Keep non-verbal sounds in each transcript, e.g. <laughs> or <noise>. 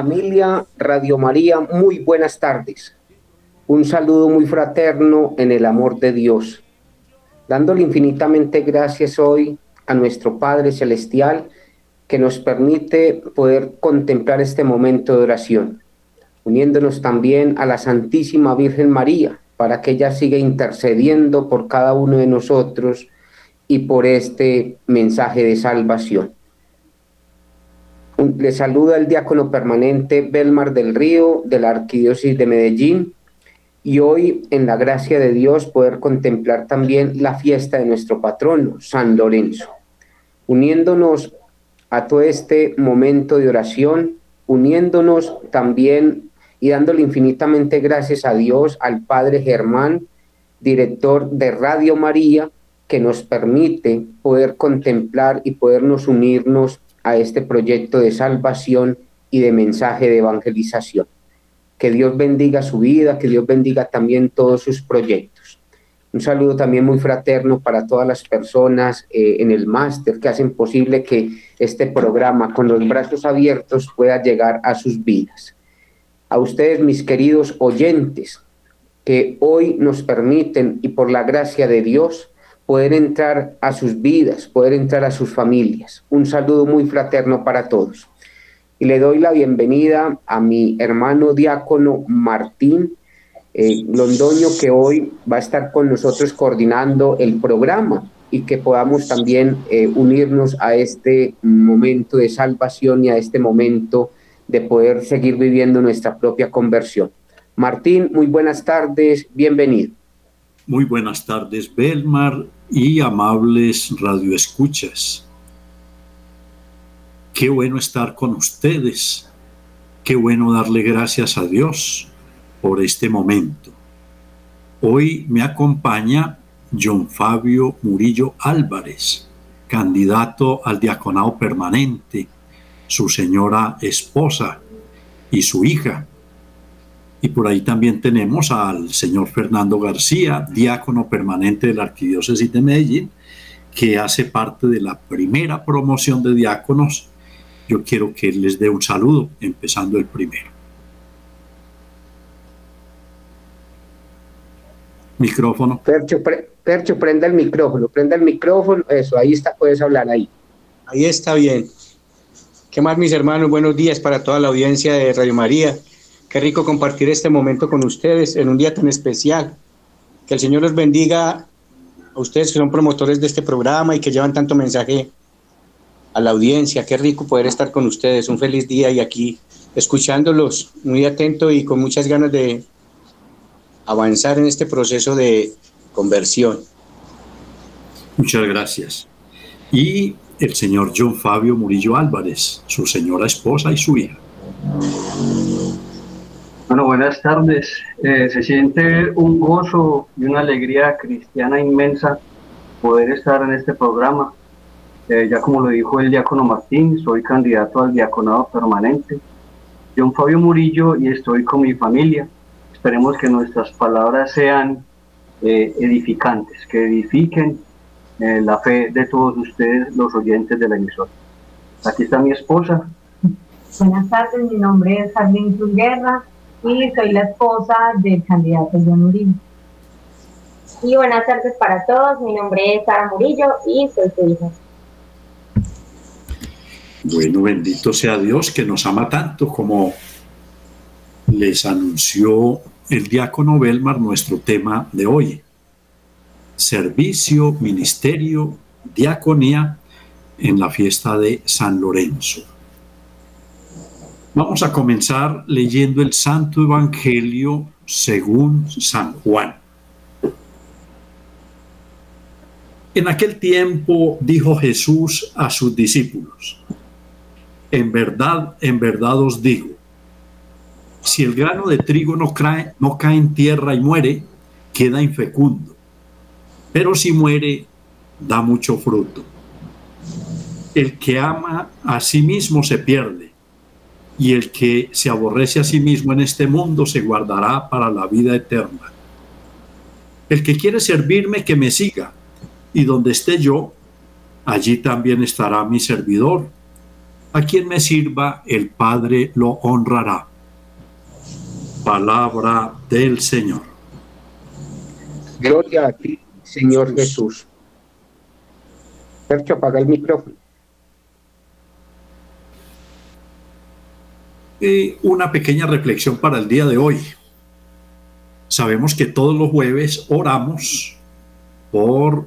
Familia Radio María, muy buenas tardes. Un saludo muy fraterno en el amor de Dios, dándole infinitamente gracias hoy a nuestro Padre Celestial que nos permite poder contemplar este momento de oración, uniéndonos también a la Santísima Virgen María, para que ella siga intercediendo por cada uno de nosotros y por este mensaje de salvación. Le saluda el diácono permanente Belmar del Río de la Arquidiócesis de Medellín y hoy en la gracia de Dios poder contemplar también la fiesta de nuestro patrono, San Lorenzo, uniéndonos a todo este momento de oración, uniéndonos también y dándole infinitamente gracias a Dios, al Padre Germán, director de Radio María, que nos permite poder contemplar y podernos unirnos a este proyecto de salvación y de mensaje de evangelización. Que Dios bendiga su vida, que Dios bendiga también todos sus proyectos. Un saludo también muy fraterno para todas las personas eh, en el máster que hacen posible que este programa con los brazos abiertos pueda llegar a sus vidas. A ustedes, mis queridos oyentes, que hoy nos permiten y por la gracia de Dios poder entrar a sus vidas, poder entrar a sus familias. Un saludo muy fraterno para todos. Y le doy la bienvenida a mi hermano diácono Martín eh, Londoño, que hoy va a estar con nosotros coordinando el programa y que podamos también eh, unirnos a este momento de salvación y a este momento de poder seguir viviendo nuestra propia conversión. Martín, muy buenas tardes, bienvenido. Muy buenas tardes, Belmar y amables radioescuchas. Qué bueno estar con ustedes. Qué bueno darle gracias a Dios por este momento. Hoy me acompaña John Fabio Murillo Álvarez, candidato al diaconado permanente, su señora esposa y su hija, y por ahí también tenemos al señor Fernando García, diácono permanente de la Arquidiócesis de Medellín, que hace parte de la primera promoción de diáconos. Yo quiero que les dé un saludo, empezando el primero. Micrófono. Percho, Percho, prenda el micrófono, prenda el micrófono, eso, ahí está, puedes hablar ahí. Ahí está bien. ¿Qué más, mis hermanos? Buenos días para toda la audiencia de Radio María. Qué rico compartir este momento con ustedes en un día tan especial. Que el Señor los bendiga a ustedes que son promotores de este programa y que llevan tanto mensaje a la audiencia. Qué rico poder estar con ustedes. Un feliz día y aquí escuchándolos muy atento y con muchas ganas de avanzar en este proceso de conversión. Muchas gracias. Y el señor John Fabio Murillo Álvarez, su señora esposa y su hija. Bueno, buenas tardes. Eh, se siente un gozo y una alegría cristiana inmensa poder estar en este programa. Eh, ya como lo dijo el diácono Martín, soy candidato al diaconado permanente. John Fabio Murillo y estoy con mi familia. Esperemos que nuestras palabras sean eh, edificantes, que edifiquen la fe de todos ustedes, los oyentes de la emisora. Aquí está mi esposa. Buenas tardes, mi nombre es Jardín Guerra y soy la esposa del candidato John Murillo. Y buenas tardes para todos, mi nombre es Sara Murillo y soy su hija. Bueno, bendito sea Dios que nos ama tanto como les anunció el diácono Belmar nuestro tema de hoy. Servicio, ministerio, diaconía en la fiesta de San Lorenzo. Vamos a comenzar leyendo el Santo Evangelio según San Juan. En aquel tiempo dijo Jesús a sus discípulos, en verdad, en verdad os digo, si el grano de trigo no cae, no cae en tierra y muere, queda infecundo, pero si muere, da mucho fruto. El que ama a sí mismo se pierde y el que se aborrece a sí mismo en este mundo se guardará para la vida eterna. El que quiere servirme, que me siga, y donde esté yo, Allí también estará mi servidor. A quien me sirva, el Padre lo honrará. Palabra del Señor. Gloria a ti, Señor Jesús. Sergio, apaga el micrófono. Una pequeña reflexión para el día de hoy. Sabemos que todos los jueves oramos por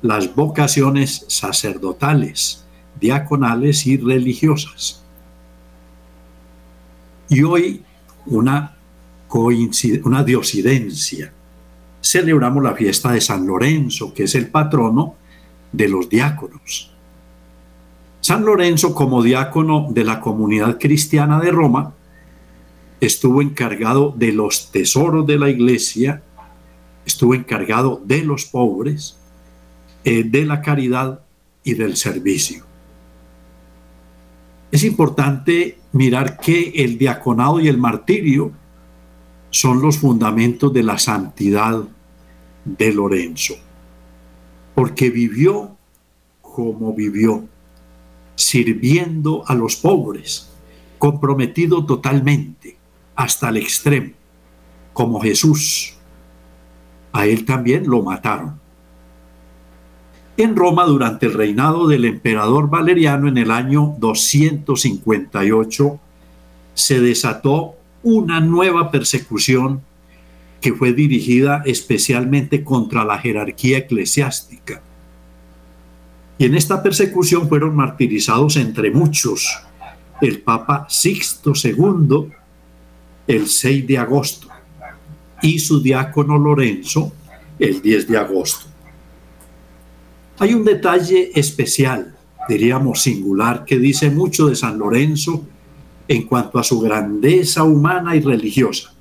las vocaciones sacerdotales, diaconales y religiosas. Y hoy una, una diosidencia. Celebramos la fiesta de San Lorenzo, que es el patrono de los diáconos. San Lorenzo, como diácono de la comunidad cristiana de Roma, estuvo encargado de los tesoros de la iglesia, estuvo encargado de los pobres, eh, de la caridad y del servicio. Es importante mirar que el diaconado y el martirio son los fundamentos de la santidad de Lorenzo, porque vivió como vivió, sirviendo a los pobres, comprometido totalmente hasta el extremo, como Jesús. A él también lo mataron. En Roma, durante el reinado del emperador Valeriano en el año 258, se desató una nueva persecución que fue dirigida especialmente contra la jerarquía eclesiástica. Y en esta persecución fueron martirizados entre muchos el Papa Sixto II el 6 de agosto y su diácono Lorenzo el 10 de agosto. Hay un detalle especial, diríamos singular, que dice mucho de San Lorenzo en cuanto a su grandeza humana y religiosa.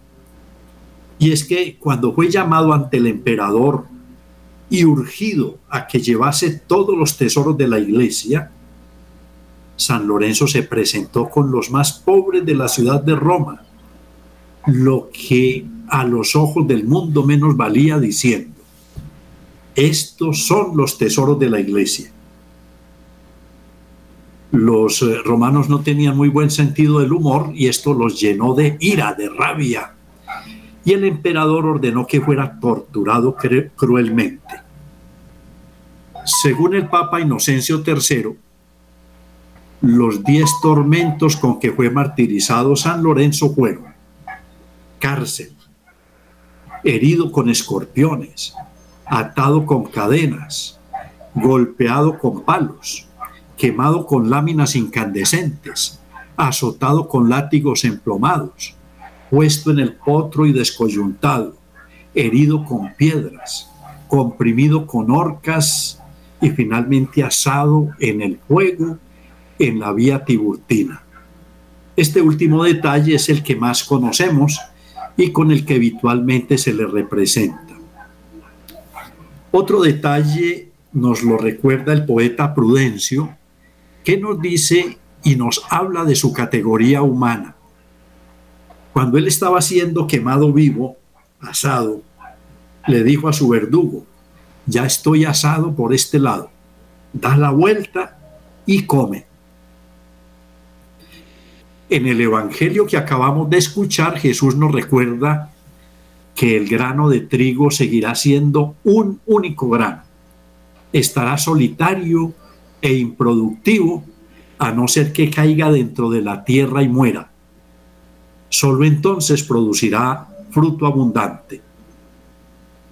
Y es que cuando fue llamado ante el emperador y urgido a que llevase todos los tesoros de la iglesia, San Lorenzo se presentó con los más pobres de la ciudad de Roma, lo que a los ojos del mundo menos valía diciendo, estos son los tesoros de la iglesia. Los eh, romanos no tenían muy buen sentido del humor y esto los llenó de ira, de rabia. Y el emperador ordenó que fuera torturado cruelmente. Según el Papa Inocencio III, los diez tormentos con que fue martirizado San Lorenzo fueron cárcel, herido con escorpiones, atado con cadenas, golpeado con palos, quemado con láminas incandescentes, azotado con látigos emplomados, puesto en el potro y descoyuntado, herido con piedras, comprimido con orcas y finalmente asado en el fuego en la vía tiburtina. Este último detalle es el que más conocemos y con el que habitualmente se le representa. Otro detalle nos lo recuerda el poeta Prudencio, que nos dice y nos habla de su categoría humana. Cuando él estaba siendo quemado vivo, asado, le dijo a su verdugo, ya estoy asado por este lado, da la vuelta y come. En el Evangelio que acabamos de escuchar, Jesús nos recuerda que el grano de trigo seguirá siendo un único grano. Estará solitario e improductivo a no ser que caiga dentro de la tierra y muera. Solo entonces producirá fruto abundante.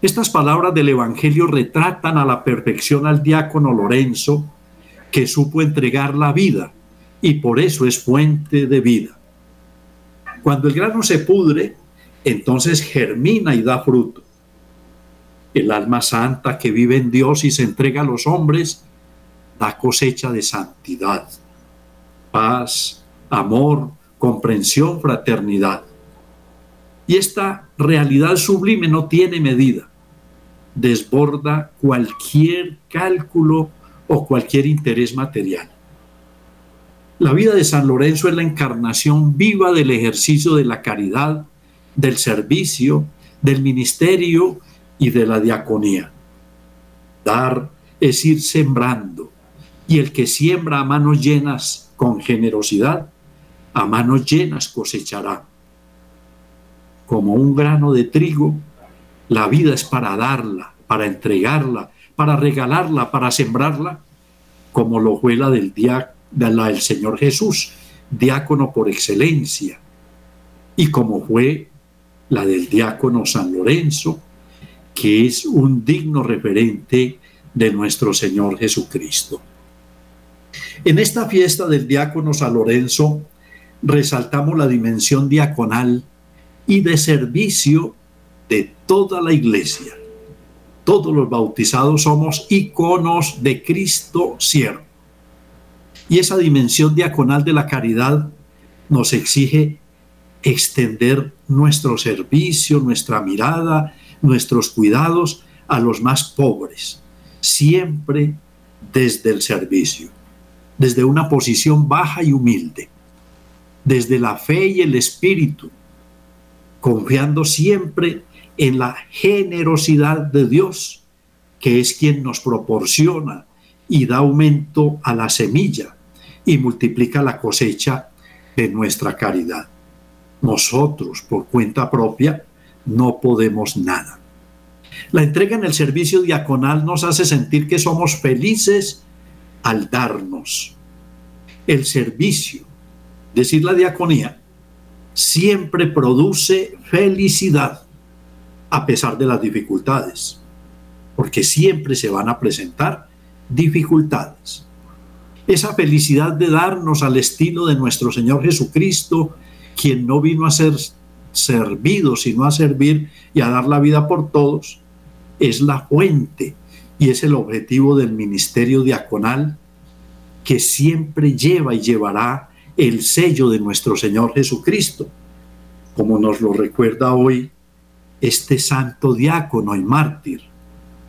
Estas palabras del Evangelio retratan a la perfección al diácono Lorenzo, que supo entregar la vida y por eso es fuente de vida. Cuando el grano se pudre, entonces germina y da fruto. El alma santa que vive en Dios y se entrega a los hombres da cosecha de santidad, paz, amor, comprensión, fraternidad. Y esta realidad sublime no tiene medida, desborda cualquier cálculo o cualquier interés material. La vida de San Lorenzo es la encarnación viva del ejercicio de la caridad, del servicio, del ministerio y de la diaconía. Dar es ir sembrando, Y el que siembra a manos llenas con generosidad, a manos llenas cosechará. Como un grano de trigo, la vida es para darla, para entregarla, para regalarla, para sembrarla, como lo fue la del, día, la del Señor Jesús, diácono por excelencia, y como fue la del diácono San Lorenzo, que es un digno referente de nuestro Señor Jesucristo. En esta fiesta del diácono San Lorenzo resaltamos la dimensión diaconal y de servicio de toda la iglesia. Todos los bautizados somos iconos de Cristo siervo. Y esa dimensión diaconal de la caridad nos exige extender nuestro servicio, nuestra mirada, nuestros cuidados a los más pobres, siempre desde el servicio, desde una posición baja y humilde, desde la fe y el espíritu, confiando siempre en la generosidad de Dios, que es quien nos proporciona y da aumento a la semilla y multiplica la cosecha de nuestra caridad. Nosotros, por cuenta propia, no podemos nada. La entrega en el servicio diaconal nos hace sentir que somos felices al darnos. El servicio, decir la diaconía, siempre produce felicidad a pesar de las dificultades, porque siempre se van a presentar dificultades. Esa felicidad de darnos al estilo de nuestro Señor Jesucristo, quien no vino a ser servido, sino a servir y a dar la vida por todos, es la fuente y es el objetivo del ministerio diaconal que siempre lleva y llevará el sello de nuestro Señor Jesucristo, como nos lo recuerda hoy este santo diácono y mártir,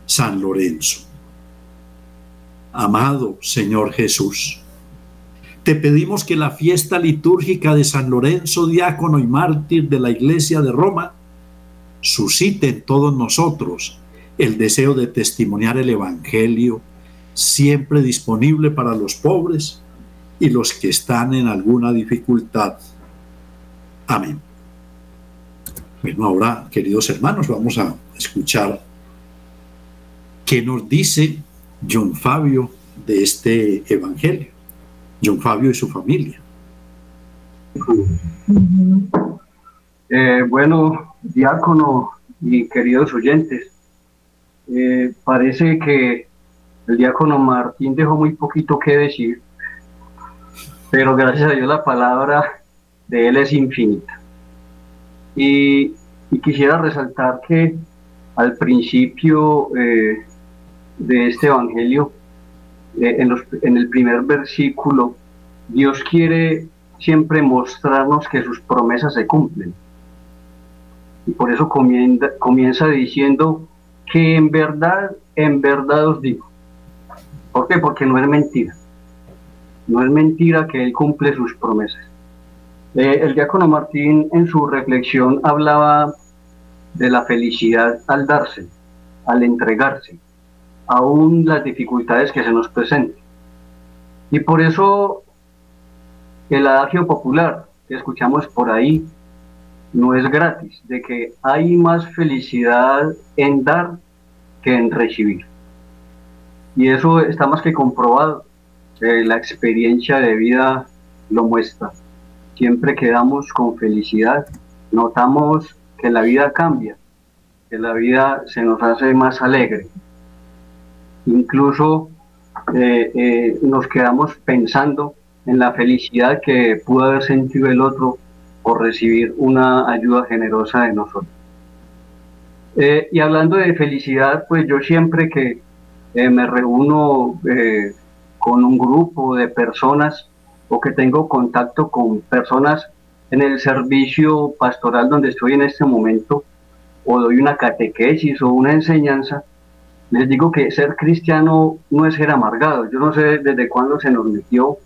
San Lorenzo. Amado Señor Jesús, te pedimos que la fiesta litúrgica de San Lorenzo, diácono y mártir de la Iglesia de Roma, suscite en todos nosotros el deseo de testimoniar el Evangelio, siempre disponible para los pobres y los que están en alguna dificultad. Amén. Bueno, ahora, queridos hermanos, vamos a escuchar qué nos dice John Fabio de este Evangelio. John Fabio y su familia. Eh, bueno, diácono y queridos oyentes, eh, parece que el diácono Martín dejó muy poquito que decir, pero gracias a Dios la palabra de él es infinita. Y, quisiera resaltar que al principio eh, de este Evangelio, eh, en, el primer versículo, Dios quiere siempre mostrarnos que sus promesas se cumplen. Y por eso comienza, comienza diciendo que en verdad, en verdad os digo. ¿Por qué? Porque no es mentira. No es mentira que Él cumple sus promesas. Eh, el diácono Martín en su reflexión hablaba de la felicidad al darse, al entregarse, aún las dificultades que se nos presenten. Y por eso el adagio popular que escuchamos por ahí no es gratis, de que hay más felicidad en dar que en recibir. Y eso está más que comprobado. Eh, la experiencia de vida lo muestra. Siempre quedamos con felicidad, notamos que la vida cambia, que la vida se nos hace más alegre. Incluso eh, eh, nos quedamos pensando en la felicidad que pudo haber sentido el otro por recibir una ayuda generosa de nosotros. Y hablando de felicidad, pues yo siempre que me reúno con un grupo de personas o que tengo contacto con personas en el servicio pastoral donde estoy en este momento, o doy una catequesis o una enseñanza, les digo que ser cristiano no es ser amargado. Yo no sé desde cuándo se nos metió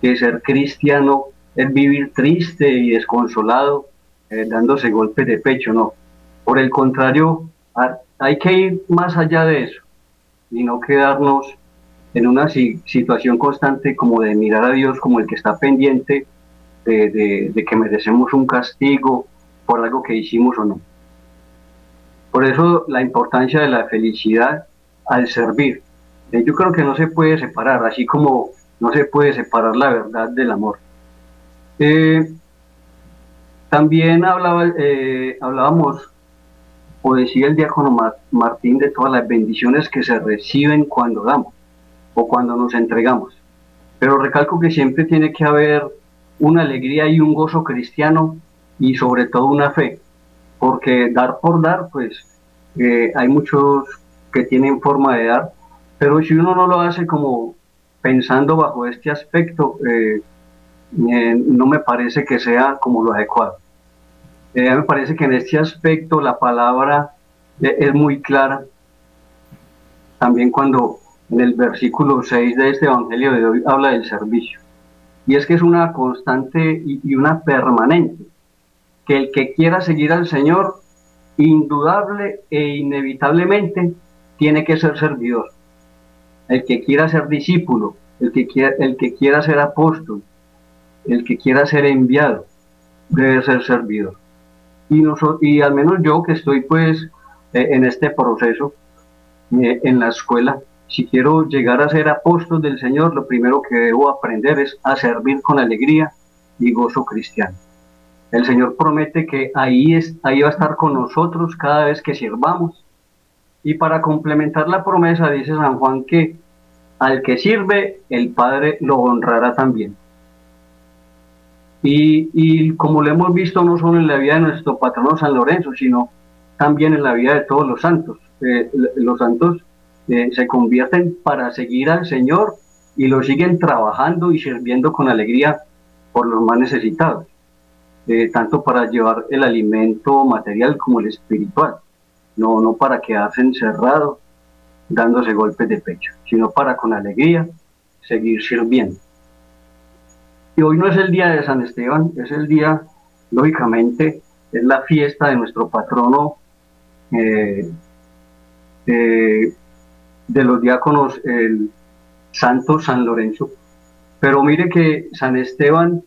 que ser cristiano es vivir triste y desconsolado, eh, dándose golpes de pecho, no. Por el contrario, hay que ir más allá de eso y no quedarnos en una situación constante como de mirar a Dios como el que está pendiente de, de que merecemos un castigo por algo que hicimos o no. Por eso la importancia de la felicidad al servir. Eh, yo creo que no se puede separar, así como no se puede separar la verdad del amor. Eh, también hablaba, eh, hablábamos, o decía el diácono Martín, de todas las bendiciones que se reciben cuando damos o cuando nos entregamos. Pero recalco que siempre tiene que haber una alegría y un gozo cristiano y sobre todo una fe, porque dar por dar, pues eh, hay muchos que tienen forma de dar, pero si uno no lo hace como pensando bajo este aspecto, eh, eh, no me parece que sea como lo adecuado. me parece que en este aspecto la palabra es muy clara. También cuando en el versículo 6 de este Evangelio de hoy habla del servicio. Y es que es una constante y una permanente. Que el que quiera seguir al Señor, indudable e inevitablemente tiene que ser servidor. El que quiera ser discípulo, el que quiera, el que quiera ser apóstol, el que quiera ser enviado, debe ser servidor. Y, y al menos yo que estoy pues eh, en este proceso, eh, en la escuela, si quiero llegar a ser apóstol del Señor, lo primero que debo aprender es a servir con alegría y gozo cristiano. El Señor promete que ahí, es, ahí va a estar con nosotros cada vez que sirvamos. Y para complementar la promesa, dice San Juan que al que sirve, el Padre lo honrará también. Y, como lo hemos visto no solo en la vida de nuestro patrono San Lorenzo, sino también en la vida de todos los santos. Eh, los santos eh, se convierten para seguir al Señor y lo siguen trabajando y sirviendo con alegría por los más necesitados. Eh, tanto para llevar el alimento material como el espiritual, no, no para quedarse encerrado dándose golpes de pecho, sino para con alegría seguir sirviendo. Y hoy no es el día de San Esteban, es el día, lógicamente, es la fiesta de nuestro patrono eh, de los diáconos, el Santo San Lorenzo. Pero mire que San Esteban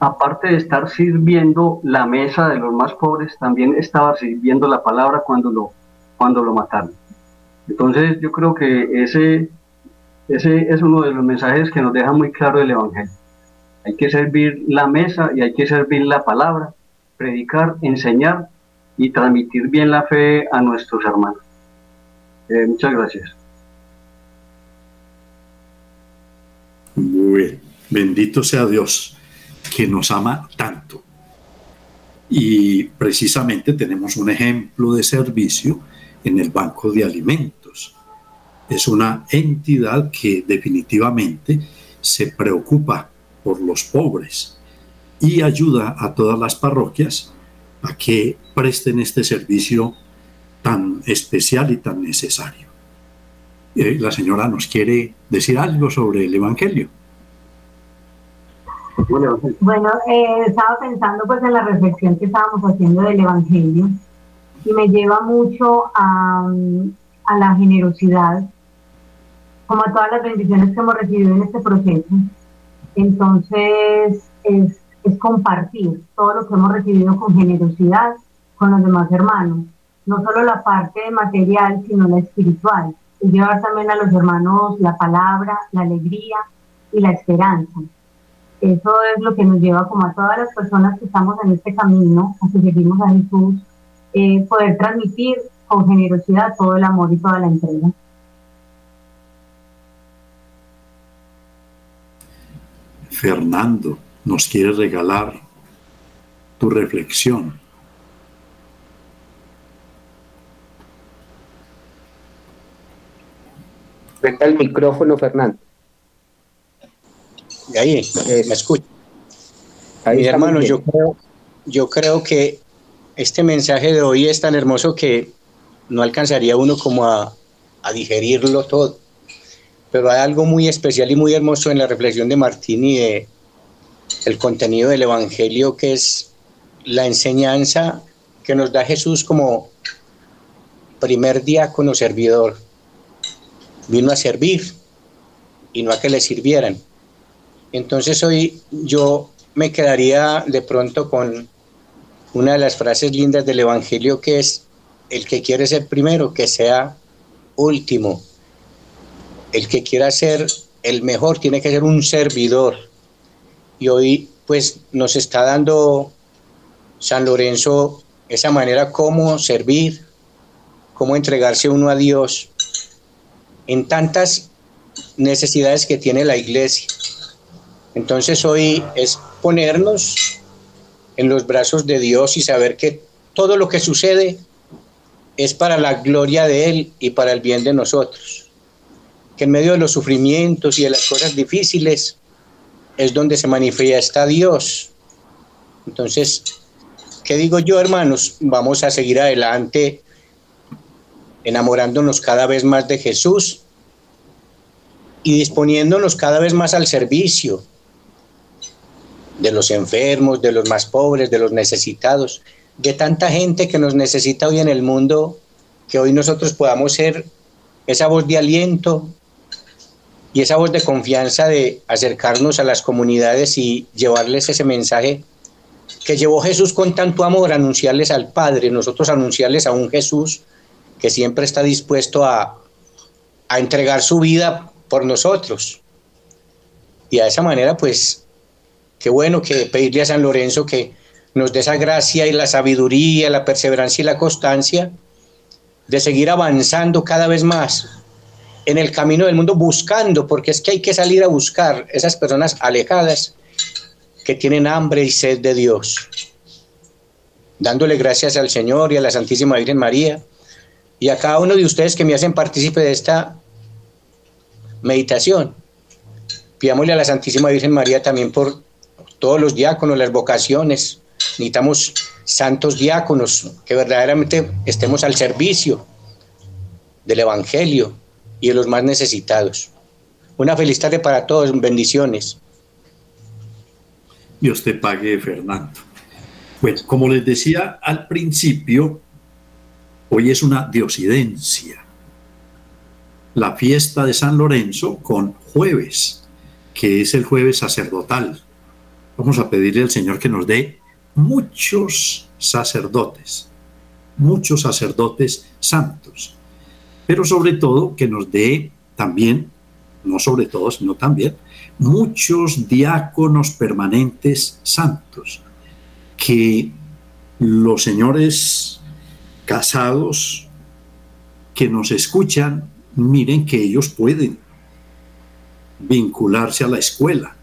aparte de estar sirviendo la mesa de los más pobres, también estaba sirviendo la palabra cuando lo, cuando lo mataron. Entonces yo creo que ese, ese es uno de los mensajes que nos deja muy claro el Evangelio. Hay que servir la mesa y hay que servir la palabra, predicar, enseñar y transmitir bien la fe a nuestros hermanos. Eh, muchas gracias. Muy Bendito sea Dios que nos ama tanto. Y precisamente tenemos un ejemplo de servicio en el Banco de Alimentos. Es una entidad que definitivamente se preocupa por los pobres y ayuda a todas las parroquias a que presten este servicio tan especial y tan necesario. Eh, la señora nos quiere decir algo sobre el Evangelio. Bueno, eh, estaba pensando pues en la reflexión que estábamos haciendo del Evangelio y me lleva mucho a, a la generosidad, como a todas las bendiciones que hemos recibido en este proceso. Entonces es, es compartir todo lo que hemos recibido con generosidad con los demás hermanos, no solo la parte material, sino la espiritual, y llevar también a los hermanos la palabra, la alegría y la esperanza eso es lo que nos lleva como a todas las personas que estamos en este camino, a que seguimos a Jesús, eh, poder transmitir con generosidad todo el amor y toda la entrega. Fernando nos quiere regalar tu reflexión. Prenda el micrófono, Fernando ahí, eh, me escucha. Ahí hermano, yo creo, yo creo que este mensaje de hoy es tan hermoso que no alcanzaría uno como a, a digerirlo todo. Pero hay algo muy especial y muy hermoso en la reflexión de Martín y de el contenido del Evangelio, que es la enseñanza que nos da Jesús como primer diácono servidor. Vino a servir, y no a que le sirvieran. Entonces hoy yo me quedaría de pronto con una de las frases lindas del Evangelio que es, el que quiere ser primero, que sea último. El que quiera ser el mejor tiene que ser un servidor. Y hoy pues nos está dando San Lorenzo esa manera como servir, cómo entregarse uno a Dios en tantas necesidades que tiene la iglesia. Entonces hoy es ponernos en los brazos de Dios y saber que todo lo que sucede es para la gloria de Él y para el bien de nosotros. Que en medio de los sufrimientos y de las cosas difíciles es donde se manifiesta Dios. Entonces, ¿qué digo yo, hermanos? Vamos a seguir adelante enamorándonos cada vez más de Jesús y disponiéndonos cada vez más al servicio de los enfermos, de los más pobres, de los necesitados, de tanta gente que nos necesita hoy en el mundo, que hoy nosotros podamos ser esa voz de aliento y esa voz de confianza de acercarnos a las comunidades y llevarles ese mensaje que llevó Jesús con tanto amor, anunciarles al Padre, nosotros anunciarles a un Jesús que siempre está dispuesto a, a entregar su vida por nosotros. Y a esa manera, pues, qué bueno que pedirle a San Lorenzo que nos dé esa gracia y la sabiduría, la perseverancia y la constancia de seguir avanzando cada vez más en el camino del mundo, buscando, porque es que hay que salir a buscar esas personas alejadas que tienen hambre y sed de Dios, dándole gracias al Señor y a la Santísima Virgen María y a cada uno de ustedes que me hacen partícipe de esta meditación. Pidámosle a la Santísima Virgen María también por todos los diáconos, las vocaciones. Necesitamos santos diáconos que verdaderamente estemos al servicio del Evangelio y de los más necesitados. Una feliz tarde para todos, bendiciones. Dios te pague, Fernando. Bueno, como les decía al principio, hoy es una diosidencia la fiesta de San Lorenzo con jueves, que es el jueves sacerdotal. Vamos a pedirle al Señor que nos dé muchos sacerdotes, muchos sacerdotes santos, pero sobre todo que nos dé también, no sobre todo, sino también, muchos diáconos permanentes santos, que los señores casados que nos escuchan miren que ellos pueden vincularse a la escuela,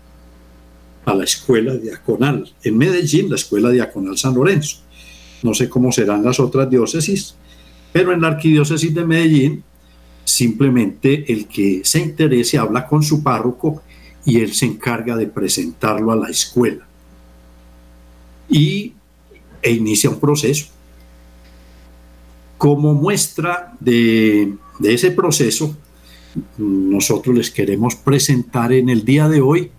a la escuela diaconal. En Medellín, la escuela diaconal San Lorenzo. No sé cómo serán las otras diócesis, pero en la arquidiócesis de Medellín, simplemente el que se interese habla con su párroco y él se encarga de presentarlo a la escuela. Y e inicia un proceso. Como muestra de ese proceso, nosotros les queremos presentar en el día de hoy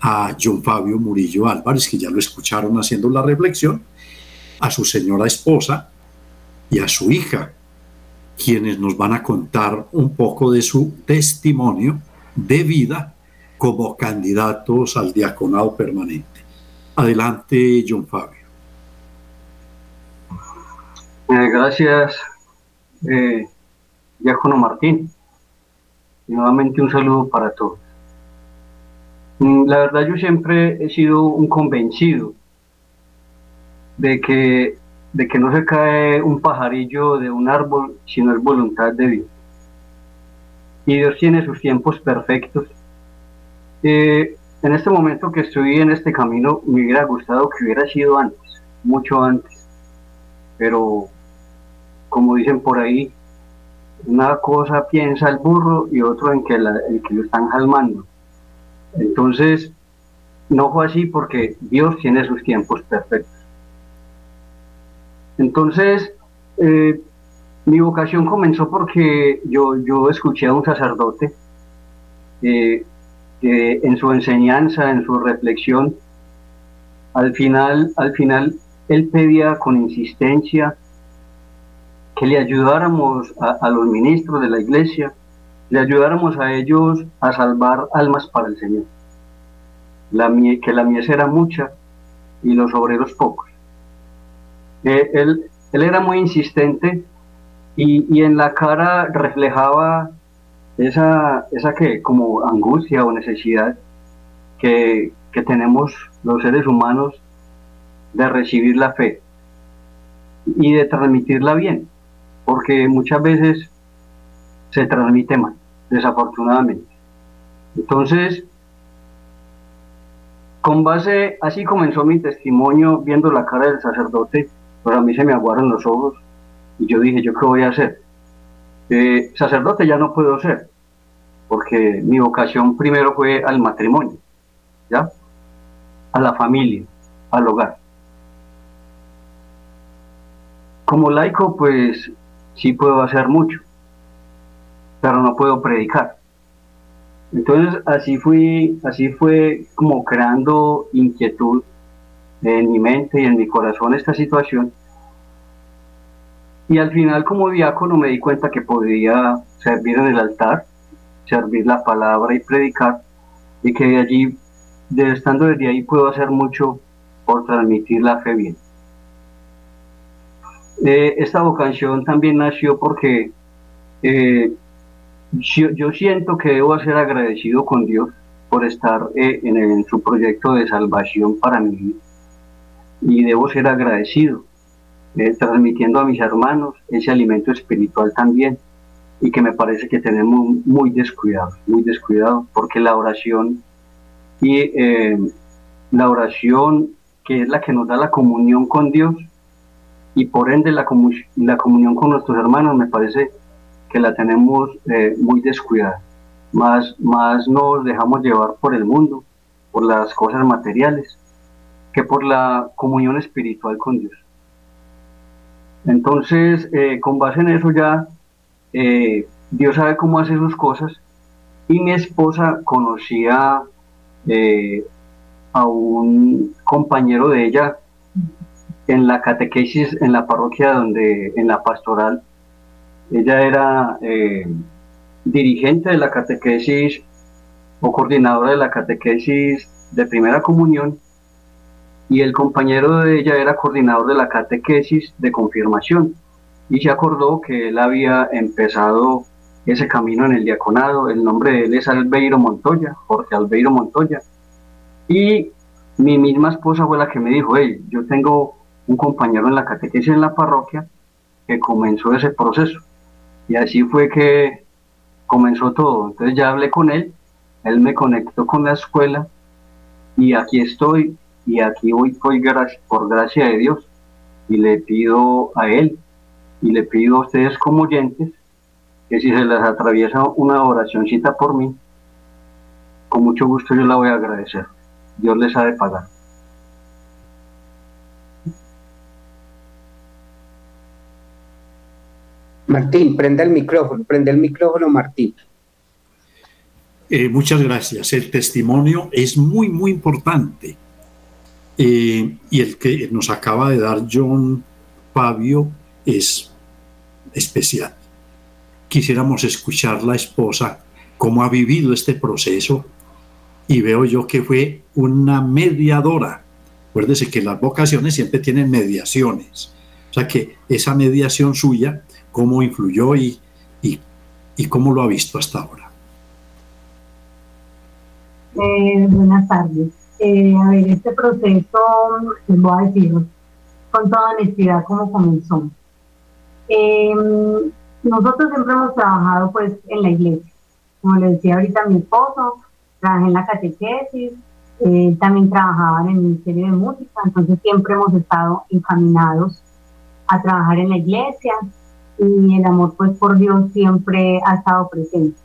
a John Fabio Murillo Álvarez, que ya lo escucharon haciendo la reflexión, a su señora esposa y a su hija, quienes nos van a contar un poco de su testimonio de vida como candidatos al diaconado permanente. Adelante, John Fabio. Eh, gracias, eh, Martín. Y nuevamente un saludo para todos. Mm, la verdad yo siempre he sido un convencido de que, de que no se cae un pajarillo de un árbol si no es voluntad de Dios. Y Dios tiene sus tiempos perfectos. Eh, en este momento que estoy en este camino me hubiera gustado que hubiera sido antes, mucho antes. Pero como dicen por ahí, una cosa piensa el burro y otro en que, el que lo están jalmando. Entonces, no fue así porque Dios tiene sus tiempos perfectos. Entonces, eh, mi vocación comenzó porque yo, yo escuché a un sacerdote eh, que en su enseñanza, en su reflexión, al final, al final, él pedía con insistencia que le ayudáramos a, los ministros de la iglesia, le ayudáramos a ellos a salvar almas para el Señor. La que la mies era mucha y los obreros pocos. Eh, él, él era muy insistente y, en la cara reflejaba esa, esa que como angustia o necesidad que, que tenemos los seres humanos de recibir la fe y de transmitirla bien, porque muchas veces se transmite mal, desafortunadamente. Entonces, con base, así comenzó mi testimonio viendo la cara del sacerdote, pero a mí se me aguaron los ojos y yo dije, ¿yo qué voy a hacer? Eh, sacerdote ya no puedo ser, porque mi vocación primero fue al matrimonio, ¿ya? A la familia, al hogar. Como laico, pues sí puedo hacer mucho, pero no puedo predicar. Entonces así fui, así fue como creando inquietud en mi mente y en mi corazón esta situación y al final como diácono me di cuenta que podía servir en el altar, servir la palabra y predicar, y que de allí, de estando desde ahí, puedo hacer mucho por transmitir la fe bien. Esta vocación también nació porque eh, yo, siento que debo ser agradecido con Dios por estar eh, en, en, su proyecto de salvación para mí y debo ser agradecido eh, transmitiendo a mis hermanos ese alimento espiritual también y que me parece que tenemos muy descuidado, muy descuidado, porque la oración y la oración que es la que nos da la comunión con Dios y por ende la, la comunión con nuestros hermanos me parece que la tenemos eh, muy descuidada. Más, más nos dejamos llevar por el mundo, por las cosas materiales, que por la comunión espiritual con Dios. Entonces, eh, con base en eso ya, eh, Dios sabe cómo hace sus cosas. Y mi esposa conocía a un compañero de ella en la catequesis, en la parroquia donde, en la pastoral. Ella era dirigente de la catequesis o coordinadora de la catequesis de primera comunión y el compañero de ella era coordinador de la catequesis de confirmación y se acordó que él había empezado ese camino en el diaconado, el nombre de él es Albeiro Montoya, Jorge Albeiro Montoya, y mi misma esposa fue la que me dijo, hey, yo tengo un compañero en la catequesis en la parroquia que comenzó ese proceso, y así fue que comenzó todo, entonces ya hablé con él, él me conectó con la escuela, y aquí estoy y aquí hoy fue por gracia de Dios y le pido a Él y le pido a ustedes como oyentes que si se les atraviesa una oracióncita por mí, con mucho gusto yo la voy a agradecer. Dios les ha de pagar. Martín, prende el micrófono, prende el micrófono, Martín. Eh, muchas gracias. El testimonio es muy, muy importante eh, y el que nos acaba de dar John Fabio es especial. Quisiéramos escuchar la esposa cómo ha vivido este proceso y veo yo que fue una mediadora. Acuérdese que las vocaciones siempre tienen mediaciones. O sea que esa mediación suya, cómo influyó y, y, y cómo lo ha visto hasta ahora. Eh, buenas tardes. Eh, a ver, este proceso, les voy a decir con toda honestidad cómo comenzó. Em, nosotros siempre hemos trabajado pues en la iglesia. Como le decía ahorita mi esposo, trabajé en la catequesis, eh, también trabajaba en el Ministerio de Música, entonces siempre hemos estado encaminados a trabajar en la iglesia y el amor pues por Dios siempre ha estado presente.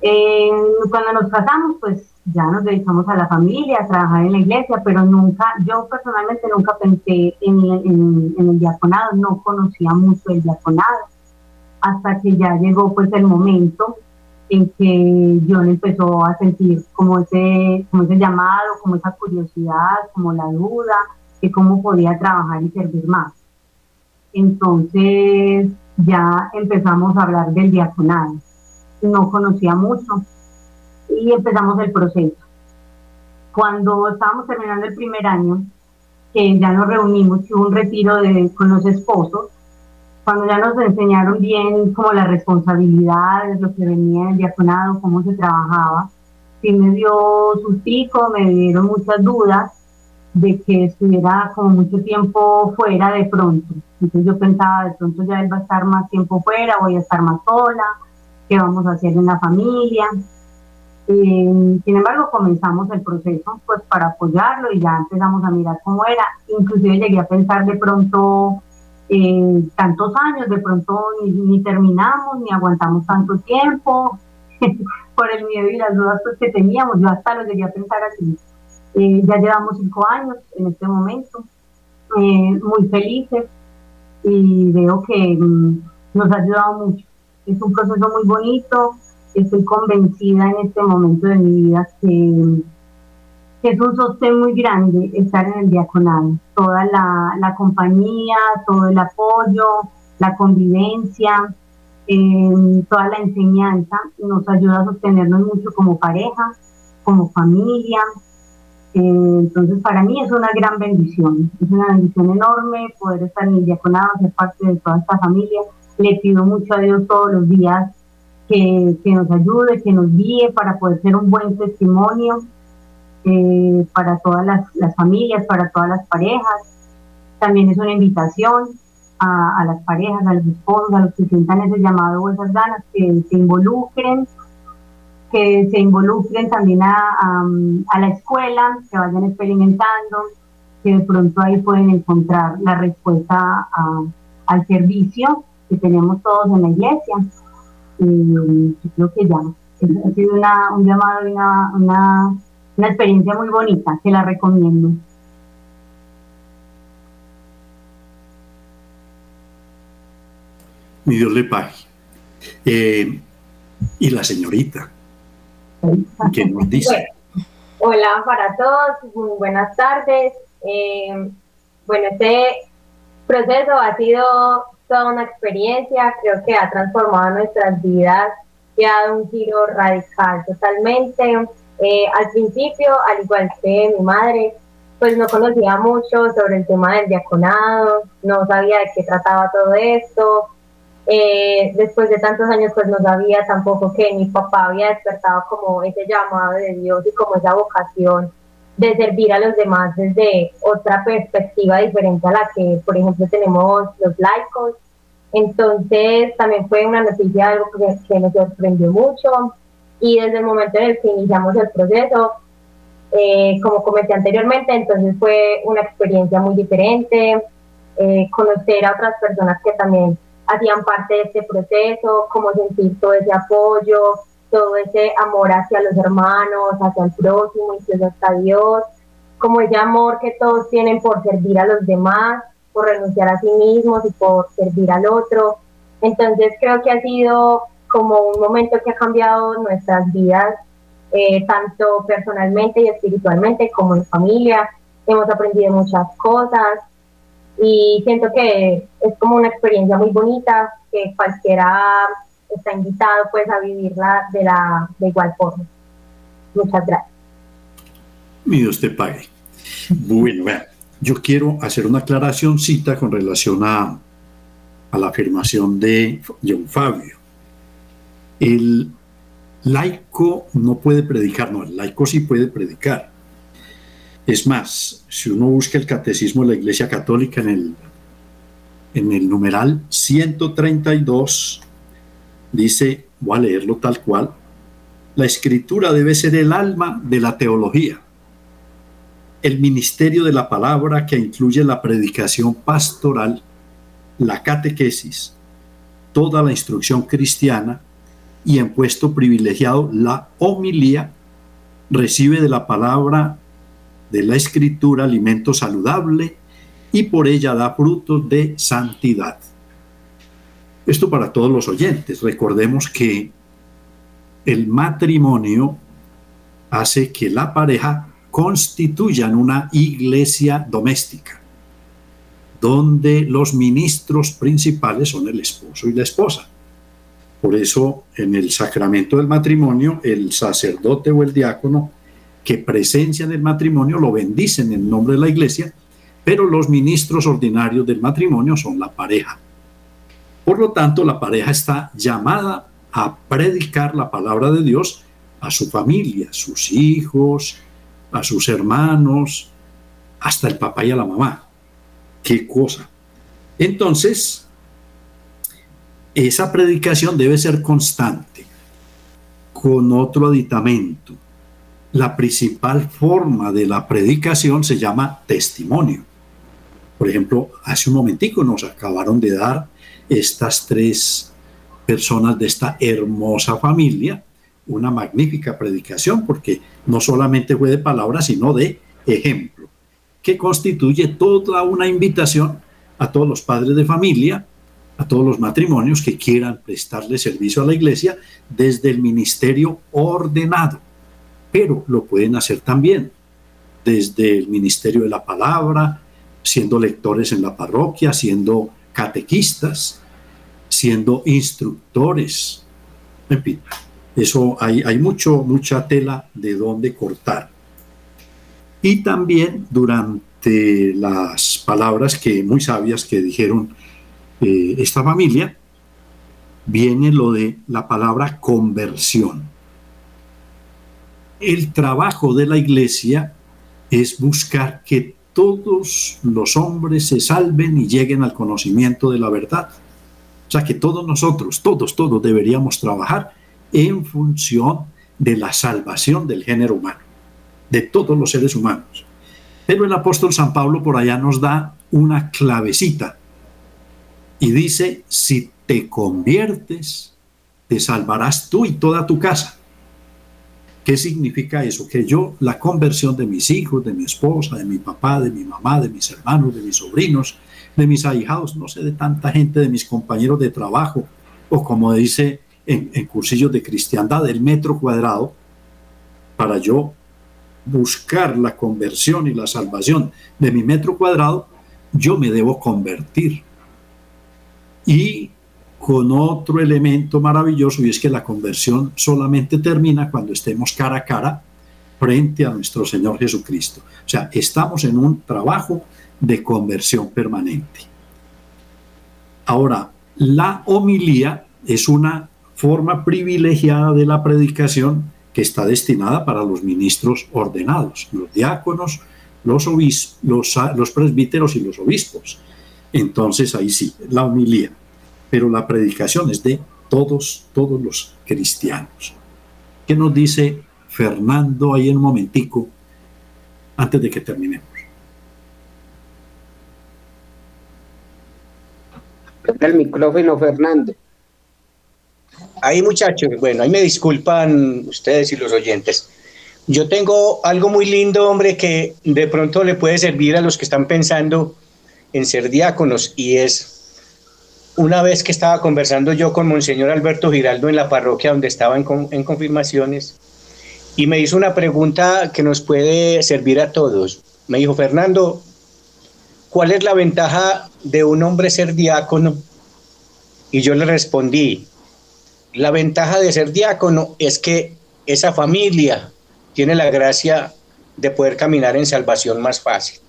Eh, cuando nos casamos, pues ya nos dedicamos a la familia, a trabajar en la iglesia, pero nunca, yo personalmente nunca pensé en, el diaconado, no conocía mucho el diaconado, hasta que ya llegó pues el momento en que John empezó a sentir como ese, como ese llamado, como esa curiosidad, como la duda de cómo podía trabajar y servir más. Entonces ya empezamos a hablar del diaconado no conocía mucho y empezamos el proceso. Cuando estábamos terminando el primer año, que ya nos reunimos, hubo un retiro de, con los esposos, cuando ya nos enseñaron bien como las responsabilidades, lo que venía del diaconado, cómo se trabajaba, sí me dio sustico, me dieron muchas dudas de que estuviera como mucho tiempo fuera de pronto. Entonces yo pensaba, de pronto ya él va a estar más tiempo fuera, voy a estar más sola, ¿qué vamos a hacer en la familia? Eh, sin embargo, comenzamos el proceso pues para apoyarlo y ya empezamos a mirar cómo era. Inclusive llegué a pensar de pronto eh, tantos años, de pronto ni, terminamos, ni aguantamos tanto tiempo, <laughs> por el miedo y las dudas pues, que teníamos. Yo hasta lo llegué a pensar así. Eh, ya llevamos cinco años en este momento, muy felices y veo que mm, nos ha ayudado mucho. Es un proceso muy bonito, estoy convencida en este momento de mi vida que, es un sostén muy grande estar en el diaconado. Toda la, compañía, todo el apoyo, la convivencia, em, toda la enseñanza nos ayuda a sostenernos mucho como pareja, como familia. Eh, entonces, para mí es una gran bendición, es una bendición enorme poder estar en el diaconado, ser parte de toda esta familia. Le pido mucho a Dios todos los días que, nos ayude, que nos guíe para poder ser un buen testimonio eh, para todas las, familias, para todas las parejas. También es una invitación a, las parejas, a los esposos, a los que sientan ese llamado o esas ganas, que se involucren, que se involucren también a, la escuela, que vayan experimentando, que de pronto ahí pueden encontrar la respuesta al servicio que tenemos todos en la iglesia y creo que ya ha sido una, un llamado y una, una, una experiencia muy bonita que la recomiendo. Mi Dios le pague. Eh, y la señorita, Hola para todos, muy buenas tardes. Eh, bueno, este proceso ha sido toda una experiencia, creo que ha transformado nuestras vidas y ha dado un giro radical totalmente. Eh, al principio, al igual que mi madre, pues no conocía mucho sobre el tema del diaconado, no sabía de qué trataba todo esto. Eh, después de tantos años, pues no sabía tampoco que mi papá había despertado como ese llamado de Dios y como esa vocación de servir a los demás desde otra perspectiva diferente a la que, por ejemplo, tenemos los laicos. Entonces, también fue una noticia, algo que, nos sorprendió mucho. Y desde el momento en el que iniciamos el proceso, eh, como comenté anteriormente, entonces fue una experiencia muy diferente, eh, conocer a otras personas que también hacían parte de este proceso, como sentir todo ese apoyo, todo ese amor hacia los hermanos, hacia el próximo, incluso hasta Dios, como ese amor que todos tienen por servir a los demás, por renunciar a sí mismos y por servir al otro. Entonces creo que ha sido como un momento que ha cambiado nuestras vidas, eh, tanto personalmente y espiritualmente como en familia. Hemos aprendido muchas cosas y siento que es como una experiencia muy bonita que cualquiera está invitado pues a vivirla de, la, de igual forma. Muchas gracias. Mi Dios te pague. Bueno, yo quiero hacer una aclaracióncita con relación a, a la afirmación de John Fabio. El laico no puede predicar, no, el laico sí puede predicar. Es más, si uno busca el catecismo de la Iglesia Católica en el, en el numeral 132, dice, voy a leerlo tal cual, la escritura debe ser el alma de la teología, el ministerio de la palabra que incluye la predicación pastoral, la catequesis, toda la instrucción cristiana y en puesto privilegiado la homilía, recibe de la palabra de la escritura alimento saludable y por ella da frutos de santidad. Esto para todos los oyentes. Recordemos que el matrimonio hace que la pareja constituyan una iglesia doméstica, donde los ministros principales son el esposo y la esposa. Por eso en el sacramento del matrimonio, el sacerdote o el diácono que presencian el matrimonio lo bendicen en nombre de la iglesia, pero los ministros ordinarios del matrimonio son la pareja. Por lo tanto, la pareja está llamada a predicar la palabra de Dios a su familia, sus hijos, a sus hermanos, hasta el papá y a la mamá. Qué cosa. Entonces, esa predicación debe ser constante, con otro aditamento. La principal forma de la predicación se llama testimonio. Por ejemplo, hace un momentico nos acabaron de dar estas tres personas de esta hermosa familia una magnífica predicación, porque no solamente fue de palabras, sino de ejemplo, que constituye toda una invitación a todos los padres de familia, a todos los matrimonios que quieran prestarle servicio a la iglesia desde el ministerio ordenado, pero lo pueden hacer también desde el ministerio de la palabra, siendo lectores en la parroquia, siendo catequistas, siendo instructores. En fin, eso hay, hay mucho, mucha tela de dónde cortar. Y también durante las palabras que muy sabias que dijeron eh, esta familia, viene lo de la palabra conversión. El trabajo de la iglesia es buscar que todos los hombres se salven y lleguen al conocimiento de la verdad. O sea que todos nosotros, todos, todos deberíamos trabajar en función de la salvación del género humano, de todos los seres humanos. Pero el apóstol San Pablo por allá nos da una clavecita y dice, si te conviertes, te salvarás tú y toda tu casa. ¿Qué significa eso? Que yo, la conversión de mis hijos, de mi esposa, de mi papá, de mi mamá, de mis hermanos, de mis sobrinos, de mis ahijados, no sé, de tanta gente, de mis compañeros de trabajo, o como dice en, en cursillos de cristiandad, el metro cuadrado, para yo buscar la conversión y la salvación de mi metro cuadrado, yo me debo convertir. Y con otro elemento maravilloso y es que la conversión solamente termina cuando estemos cara a cara frente a nuestro Señor Jesucristo. O sea, estamos en un trabajo de conversión permanente. Ahora, la homilía es una forma privilegiada de la predicación que está destinada para los ministros ordenados, los diáconos, los, los, los presbíteros y los obispos. Entonces ahí sí, la homilía pero la predicación es de todos, todos los cristianos. ¿Qué nos dice Fernando ahí en un momentico antes de que terminemos? El micrófono, Fernando. Ahí muchachos, bueno, ahí me disculpan ustedes y los oyentes. Yo tengo algo muy lindo, hombre, que de pronto le puede servir a los que están pensando en ser diáconos y es una vez que estaba conversando yo con Monseñor Alberto Giraldo en la parroquia donde estaba en, en, confirmaciones, y me hizo una pregunta que nos puede servir a todos. Me dijo, Fernando, ¿cuál es la ventaja de un hombre ser diácono? Y yo le respondí, la ventaja de ser diácono es que esa familia tiene la gracia de poder caminar en salvación más fácil.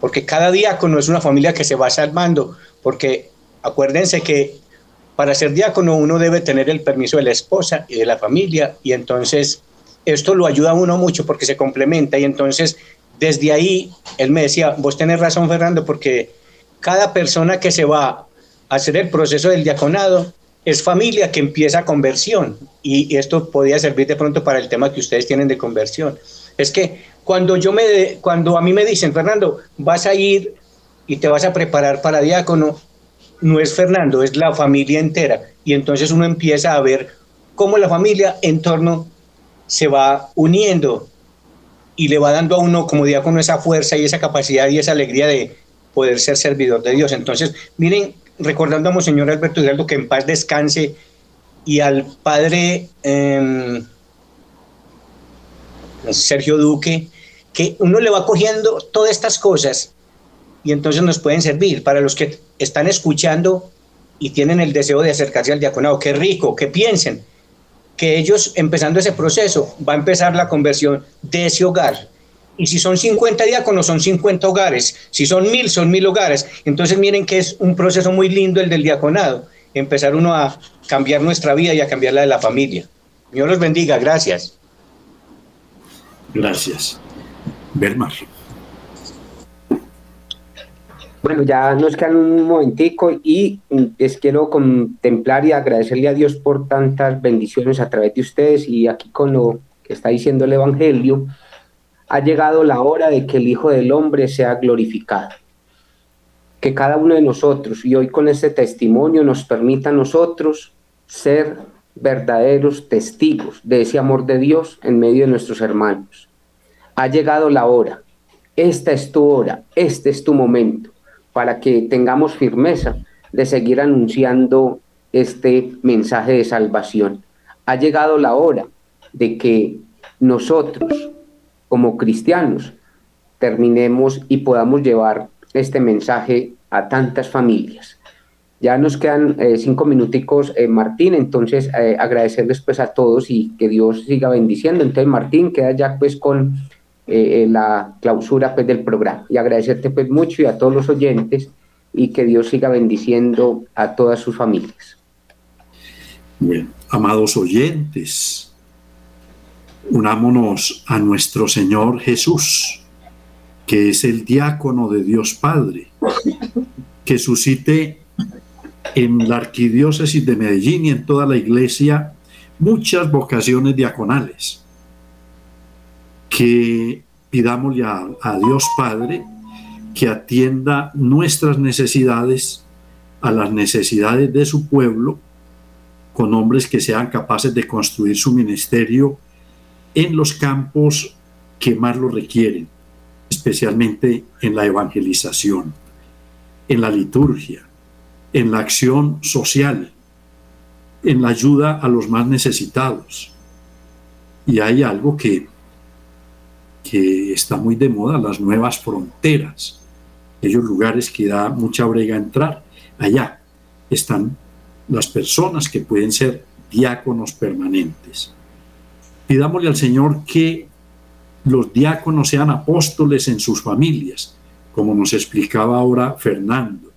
Porque cada diácono es una familia que se va salvando, porque Acuérdense que para ser diácono uno debe tener el permiso de la esposa y de la familia y entonces esto lo ayuda a uno mucho porque se complementa y entonces desde ahí él me decía, vos tenés razón Fernando porque cada persona que se va a hacer el proceso del diaconado es familia que empieza conversión y esto podría servir de pronto para el tema que ustedes tienen de conversión. Es que cuando yo me cuando a mí me dicen, Fernando, vas a ir y te vas a preparar para diácono, no es Fernando, es la familia entera. Y entonces uno empieza a ver cómo la familia en torno se va uniendo y le va dando a uno como diácono esa fuerza y esa capacidad y esa alegría de poder ser servidor de Dios. Entonces, miren, recordando a Monseñor Alberto Hidalgo que en paz descanse y al padre em, Sergio Duque, que uno le va cogiendo todas estas cosas y entonces nos pueden servir. Para los que están escuchando, y tienen el deseo de acercarse al diaconado. Qué rico, que piensen que ellos, empezando ese proceso, va a empezar la conversión de ese hogar. Y si son 50 diáconos, son 50 hogares. Si son mil, son mil hogares. Entonces miren que es un proceso muy lindo el del diaconado. Empezar uno a cambiar nuestra vida y a cambiar la de la familia. Dios los bendiga. Gracias. Gracias. Bermar. Bueno, ya nos quedan un momentico y les quiero contemplar y agradecerle a Dios por tantas bendiciones a través de ustedes y aquí con lo que está diciendo el Evangelio, ha llegado la hora de que el Hijo del Hombre sea glorificado. Que cada uno de nosotros, y hoy con este testimonio, nos permita a nosotros ser verdaderos testigos de ese amor de Dios en medio de nuestros hermanos. Ha llegado la hora. Esta es tu hora, este es tu momento para que tengamos firmeza de seguir anunciando este mensaje de salvación. Ha llegado la hora de que nosotros, como cristianos, terminemos y podamos llevar este mensaje a tantas familias. Ya nos quedan eh, cinco minuticos, eh, Martín, entonces eh, agradecerles pues a todos y que Dios siga bendiciendo. Entonces, Martín, queda ya pues con eh, la clausura pues, del programa. Y agradecerte pues mucho y a todos los oyentes y que Dios siga bendiciendo a todas sus familias. Bueno, amados oyentes, unámonos a nuestro Señor Jesús, que es el diácono de Dios Padre, que suscite en la arquidiócesis de Medellín y en toda la iglesia muchas vocaciones diaconales que pidámosle a, a Dios Padre que atienda nuestras necesidades a las necesidades de su pueblo con hombres que sean capaces de construir su ministerio en los campos que más lo requieren, especialmente en la evangelización, en la liturgia, en la acción social, en la ayuda a los más necesitados. Y hay algo que que está muy de moda, las nuevas fronteras, aquellos lugares que da mucha brega entrar. Allá están las personas que pueden ser diáconos permanentes. Pidámosle al Señor que los diáconos sean apóstoles en sus familias, como nos explicaba ahora Fernando,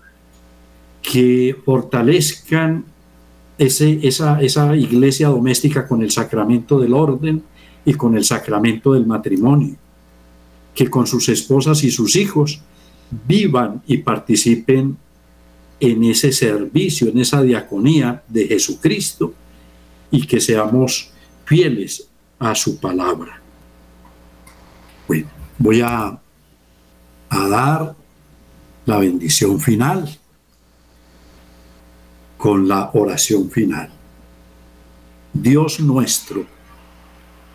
que fortalezcan esa, esa iglesia doméstica con el sacramento del orden y con el sacramento del matrimonio, que con sus esposas y sus hijos vivan y participen en ese servicio, en esa diaconía de Jesucristo y que seamos fieles a su palabra. Bueno, voy a, a dar la bendición final con la oración final. Dios nuestro,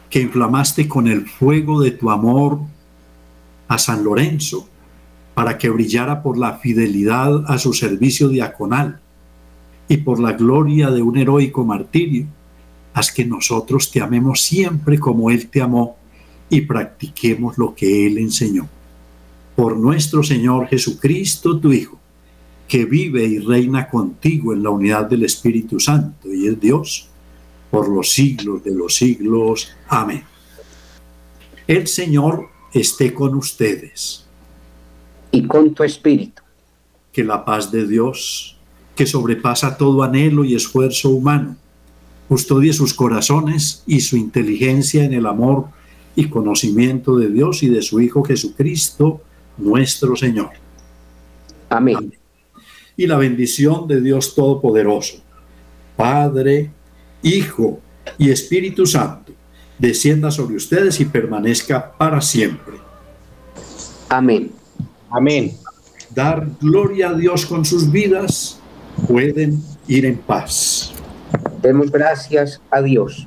que inflamaste con el fuego de tu amor a San Lorenzo para que brillara por la fidelidad a su servicio diaconal y por la gloria de un heroico martirio. Haz que nosotros te amemos siempre como Él te amó y practiquemos lo que Él enseñó. Por nuestro Señor Jesucristo, tu Hijo, que vive y reina contigo en la unidad del Espíritu Santo y es Dios por los siglos de los siglos. Amén. El Señor esté con ustedes. Y con tu espíritu. Que la paz de Dios, que sobrepasa todo anhelo y esfuerzo humano, custodie sus corazones y su inteligencia en el amor y conocimiento de Dios y de su Hijo Jesucristo, nuestro Señor. Amén. Amén. Y la bendición de Dios Todopoderoso, Padre, Hijo y Espíritu Santo, descienda sobre ustedes y permanezca para siempre. Amén. Amén. Dar gloria a Dios con sus vidas, pueden ir en paz. Demos gracias a Dios.